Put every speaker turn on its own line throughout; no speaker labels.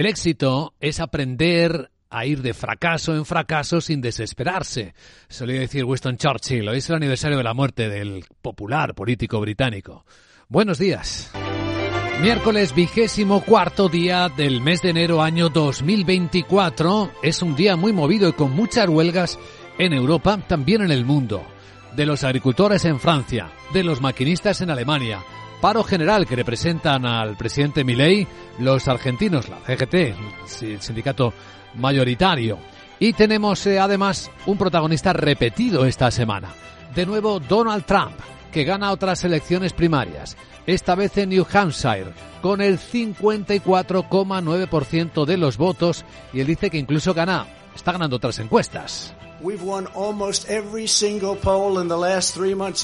El éxito es aprender a ir de fracaso en fracaso sin desesperarse. Solía decir Winston Churchill. Hoy es el aniversario de la muerte del popular político británico. Buenos días. Miércoles vigésimo cuarto día del mes de enero año 2024. Es un día muy movido y con muchas huelgas en Europa, también en el mundo. De los agricultores en Francia, de los maquinistas en Alemania, paro general que representan al presidente Milei, los argentinos, la CGT, el sindicato mayoritario. Y tenemos eh, además un protagonista repetido esta semana. De nuevo Donald Trump, que gana otras elecciones primarias, esta vez en New Hampshire, con el 54,9% de los votos, y él dice que incluso gana, está ganando otras encuestas.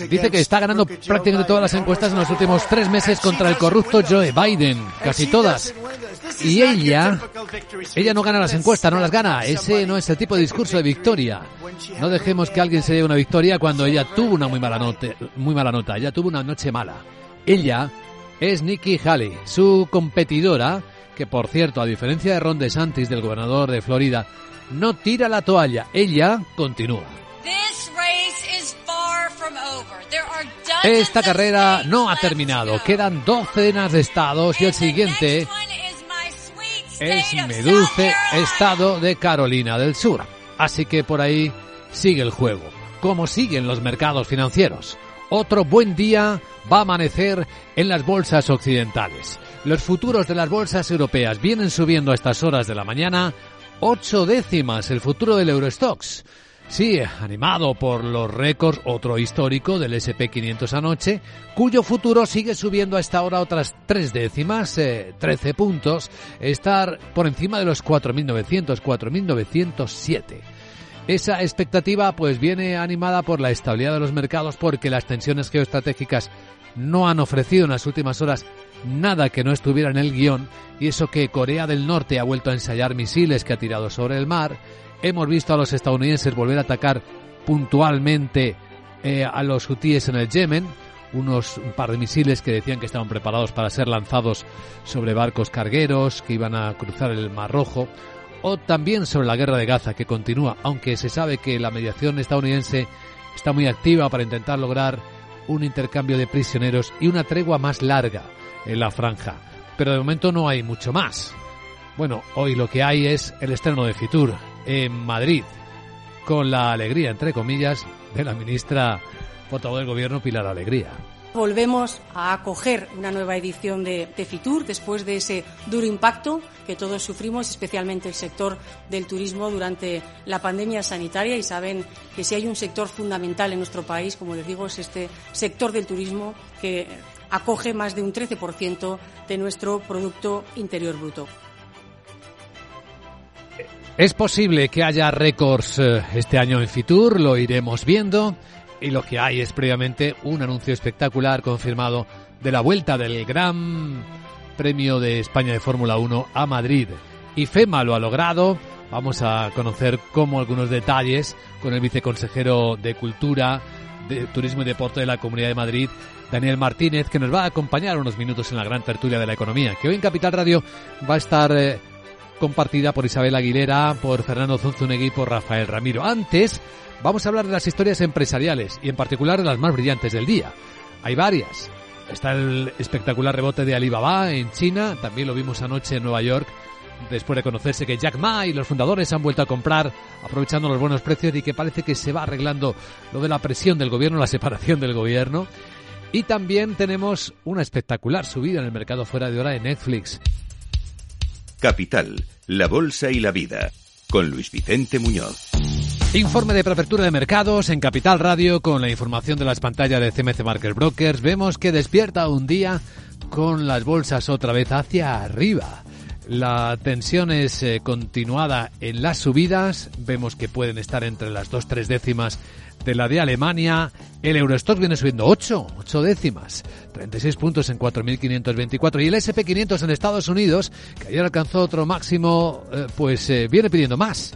Dice que está ganando prácticamente todas las encuestas en los últimos tres meses contra el corrupto Joe Biden, casi todas. Y ella, ella no gana las encuestas, no las gana. Ese no es el tipo de discurso de victoria. No dejemos que alguien se dé una victoria cuando ella tuvo una muy mala nota, muy mala nota. Ella tuvo una noche mala. Ella es Nikki Haley, su competidora, que por cierto, a diferencia de Ron DeSantis, del gobernador de Florida, no tira la toalla, ella continúa. Esta carrera no ha terminado, quedan docenas de estados y el siguiente es mi dulce estado de Carolina del Sur. Así que por ahí sigue el juego, como siguen los mercados financieros. Otro buen día va a amanecer en las bolsas occidentales. Los futuros de las bolsas europeas vienen subiendo a estas horas de la mañana ocho décimas el futuro del Eurostox. Sí, animado por los récords, otro histórico del SP500 anoche, cuyo futuro sigue subiendo a esta hora otras tres décimas, eh, 13 puntos, estar por encima de los 4.900, 4.907. Esa expectativa pues viene animada por la estabilidad de los mercados porque las tensiones geoestratégicas no han ofrecido en las últimas horas nada que no estuviera en el guion y eso que Corea del Norte ha vuelto a ensayar misiles que ha tirado sobre el mar, hemos visto a los estadounidenses volver a atacar puntualmente eh, a los hutíes en el Yemen, unos un par de misiles que decían que estaban preparados para ser lanzados sobre barcos cargueros que iban a cruzar el Mar Rojo, o también sobre la guerra de Gaza que continúa, aunque se sabe que la mediación estadounidense está muy activa para intentar lograr un intercambio de prisioneros y una tregua más larga en la franja. Pero de momento no hay mucho más. Bueno, hoy lo que hay es el estreno de Fitur en Madrid, con la alegría, entre comillas, de la ministra portavoz del Gobierno, Pilar Alegría.
Volvemos a acoger una nueva edición de, de, Fitur después de ese duro impacto que todos sufrimos, especialmente el sector del turismo durante la pandemia sanitaria. Y saben que si hay un sector fundamental en nuestro país, como les digo, es este sector del turismo que acoge más de un 13% de nuestro Producto Interior Bruto.
Es posible que haya récords eh, este año en Fitur, lo iremos viendo. Y lo que hay es previamente un anuncio espectacular confirmado de la vuelta del Gran Premio de España de Fórmula 1 a Madrid. Y FEMA lo ha logrado. Vamos a conocer cómo algunos detalles con el viceconsejero de Cultura, de Turismo y Deporte de la Comunidad de Madrid, Daniel Martínez, que nos va a acompañar unos minutos en la gran tertulia de la economía, que hoy en Capital Radio va a estar eh, compartida por Isabel Aguilera, por Fernando Zunzunegui y por Rafael Ramiro. Antes, vamos a hablar de las historias empresariales y en particular de las más brillantes del día. Hay varias. Está el espectacular rebote de Alibaba en China, también lo vimos anoche en Nueva York, después de conocerse que Jack Ma y los fundadores han vuelto a comprar aprovechando los buenos precios y que parece que se va arreglando lo de la presión del gobierno, la separación del gobierno. Y también tenemos una espectacular subida en el mercado fuera de hora de Netflix.
Capital, la Bolsa y la Vida, con Luis Vicente Muñoz.
Informe de preapertura de mercados en Capital Radio con la información de las pantallas de CMC Market Brokers. Vemos que despierta un día con las bolsas otra vez hacia arriba. La tensión es eh, continuada en las subidas. Vemos que pueden estar entre las dos tres décimas de la de Alemania. El Eurostock viene subiendo 8, 8 décimas, 36 puntos en 4.524. Y el SP500 en Estados Unidos, que ayer alcanzó otro máximo, eh, pues eh, viene pidiendo más.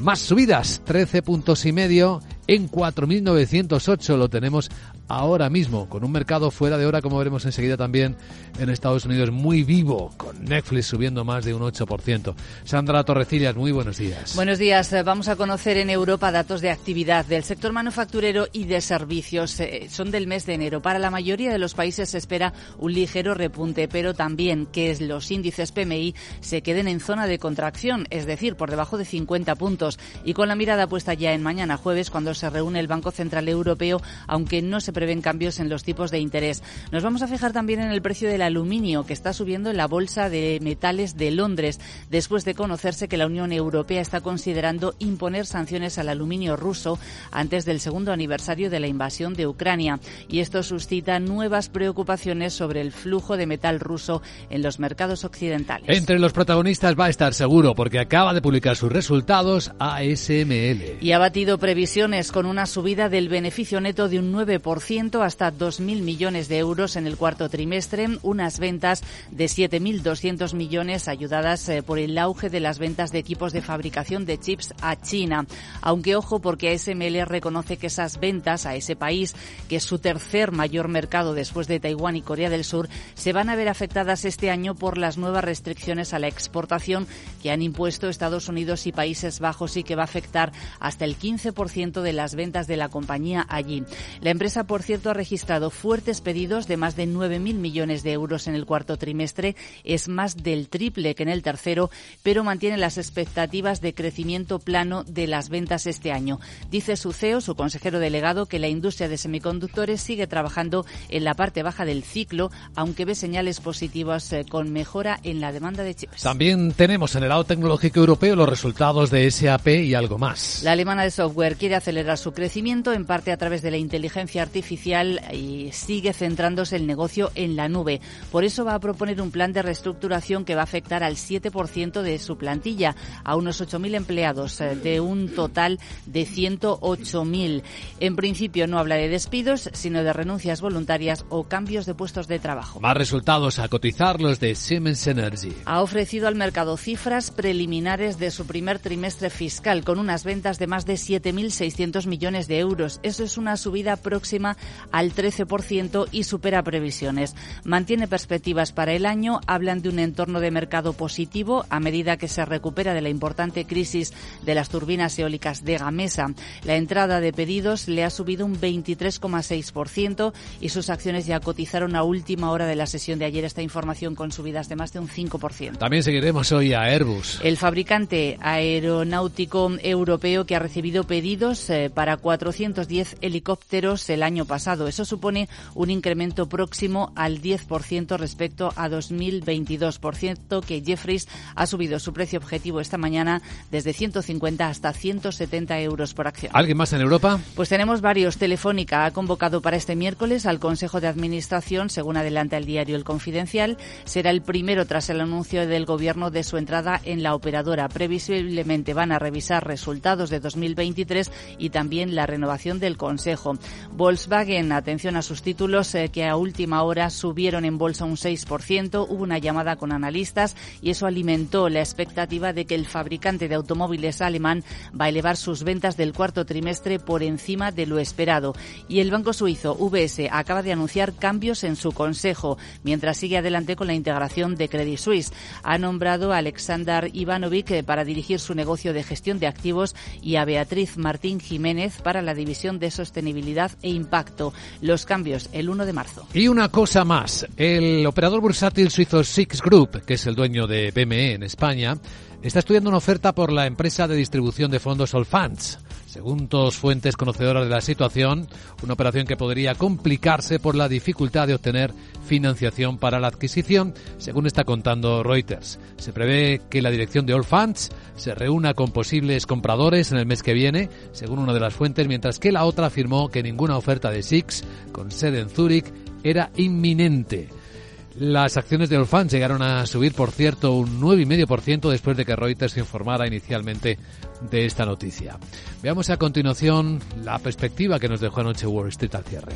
Más subidas, 13 puntos y medio en 4.908. Lo tenemos ahora mismo, con un mercado fuera de hora, como veremos enseguida también en Estados Unidos, muy vivo, con Netflix subiendo más de un 8%. Sandra Torrecillas, muy buenos días.
Buenos días. Vamos a conocer en Europa datos de actividad del sector manufacturero y de servicios. Eh, son del mes de enero. Para la mayoría de los países se espera un ligero repunte, pero también que los índices PMI se queden en zona de contracción, es decir, por debajo de 50 puntos. Y con la mirada puesta ya en mañana jueves, cuando se reúne el Banco Central Europeo, aunque no se prevén cambios en los tipos de interés. Nos vamos a fijar también en el precio del aluminio, que está subiendo en la Bolsa de Metales de Londres, después de conocerse que la Unión Europea está considerando imponer sanciones al aluminio ruso antes del segundo aniversario de la invasión de Ucrania. Y esto suscita nuevas preocupaciones sobre el flujo de metal ruso en los mercados occidentales.
Entre los protagonistas va a estar seguro, porque acaba de publicar sus resultados ASML.
Y ha batido previsiones con una subida del beneficio neto de un 9% hasta 2.000 millones de euros en el cuarto trimestre, unas ventas de 7.200 millones ayudadas eh, por el auge de las ventas de equipos de fabricación de chips a China. Aunque ojo porque ASML reconoce que esas ventas a ese país, que es su tercer mayor mercado después de Taiwán y Corea del Sur, se van a ver afectadas este año por las nuevas restricciones a la exportación que han impuesto Estados Unidos y Países Bajos y que va a afectar hasta el 15% de las ventas de la compañía allí. La empresa, por cierto, ha registrado fuertes pedidos de más de 9.000 millones de euros en el cuarto trimestre. Es más del triple que en el tercero, pero mantiene las expectativas de crecimiento plano de las ventas este año. Dice su CEO, su consejero delegado, que la industria de semiconductores sigue trabajando en la parte baja del ciclo, aunque ve señales positivas eh, con mejora en la demanda de chips.
También tenemos en el lado tecnológico europeo los resultados de SAP y algo más.
La alemana de software quiere acelerar su crecimiento, en parte a través de la inteligencia artificial, y sigue centrándose el negocio en la nube. Por eso va a proponer un plan de reestructuración que va a afectar al 7% de su plantilla, a unos 8.000 empleados, eh, de un total de 108.000. En principio no habla de despidos, sino de renuncias voluntarias o cambios de puestos de trabajo.
Más resultados a cotizar los de Siemens Energy.
Ha ofrecido al mercado cifras preliminares de su primer trimestre fiscal, con unas ventas de más de 7.600 millones de euros. Eso es una subida próxima al 13% y supera previsiones. Mantiene perspectivas para el año, hablan de un entorno de mercado positivo a medida que se recupera de la importante crisis de las turbinas eólicas de Gamesa. La entrada de pedidos le ha subido un 23,6% y sus acciones ya cotizaron a última hora de la sesión de ayer esta información con subidas de más de un 5%.
También seguiremos hoy a Airbus.
El fabricante aeronáutico europeo que ha recibido pedidos eh, para 410 helicópteros el año pasado. Eso supone un incremento próximo al 10% respecto a 2022. Por cierto, que Jeffries ha subido su precio objetivo esta mañana desde 150 hasta 170 euros por acción.
¿Alguien más en Europa?
Pues tenemos varios. Telefónica ha convocado para este miércoles al Consejo de Administración, según adelanta el diario El Confidencial. Será el primero tras el anuncio del Gobierno de su entrada en la operadora. Previsiblemente van a revisar resultados de 2023 y también la renovación del Consejo. Volkswagen, atención a sus títulos eh, que a última hora subieron en bolsa un 6%. Hubo una llamada con analistas y eso alimentó la expectativa de que el fabricante de automóviles alemán va a elevar sus ventas del cuarto trimestre por encima de lo esperado. Y el banco suizo UBS acaba de anunciar cambios en su consejo, mientras sigue adelante con la integración de Credit Suisse. Ha nombrado a Alexander Ivanovic eh, para dirigir su negocio de gestión de activos y a Beatriz Martín Jiménez para la división de sostenibilidad e impacto. Los cambios el 1 de marzo.
Y una cosa más, el operador bursátil suizo Six Group, que es el dueño de BME en España, está estudiando una oferta por la empresa de distribución de fondos Allfunds. Según dos fuentes conocedoras de la situación, una operación que podría complicarse por la dificultad de obtener financiación para la adquisición, según está contando Reuters. Se prevé que la dirección de Allfunds se reúna con posibles compradores en el mes que viene, según una de las fuentes, mientras que la otra afirmó que ninguna oferta de Six, con sede en Zúrich, era inminente. Las acciones de Allfunds llegaron a subir, por cierto, un 9,5% después de que Reuters informara inicialmente de esta noticia. Veamos a continuación la perspectiva que nos dejó anoche Wall Street al cierre.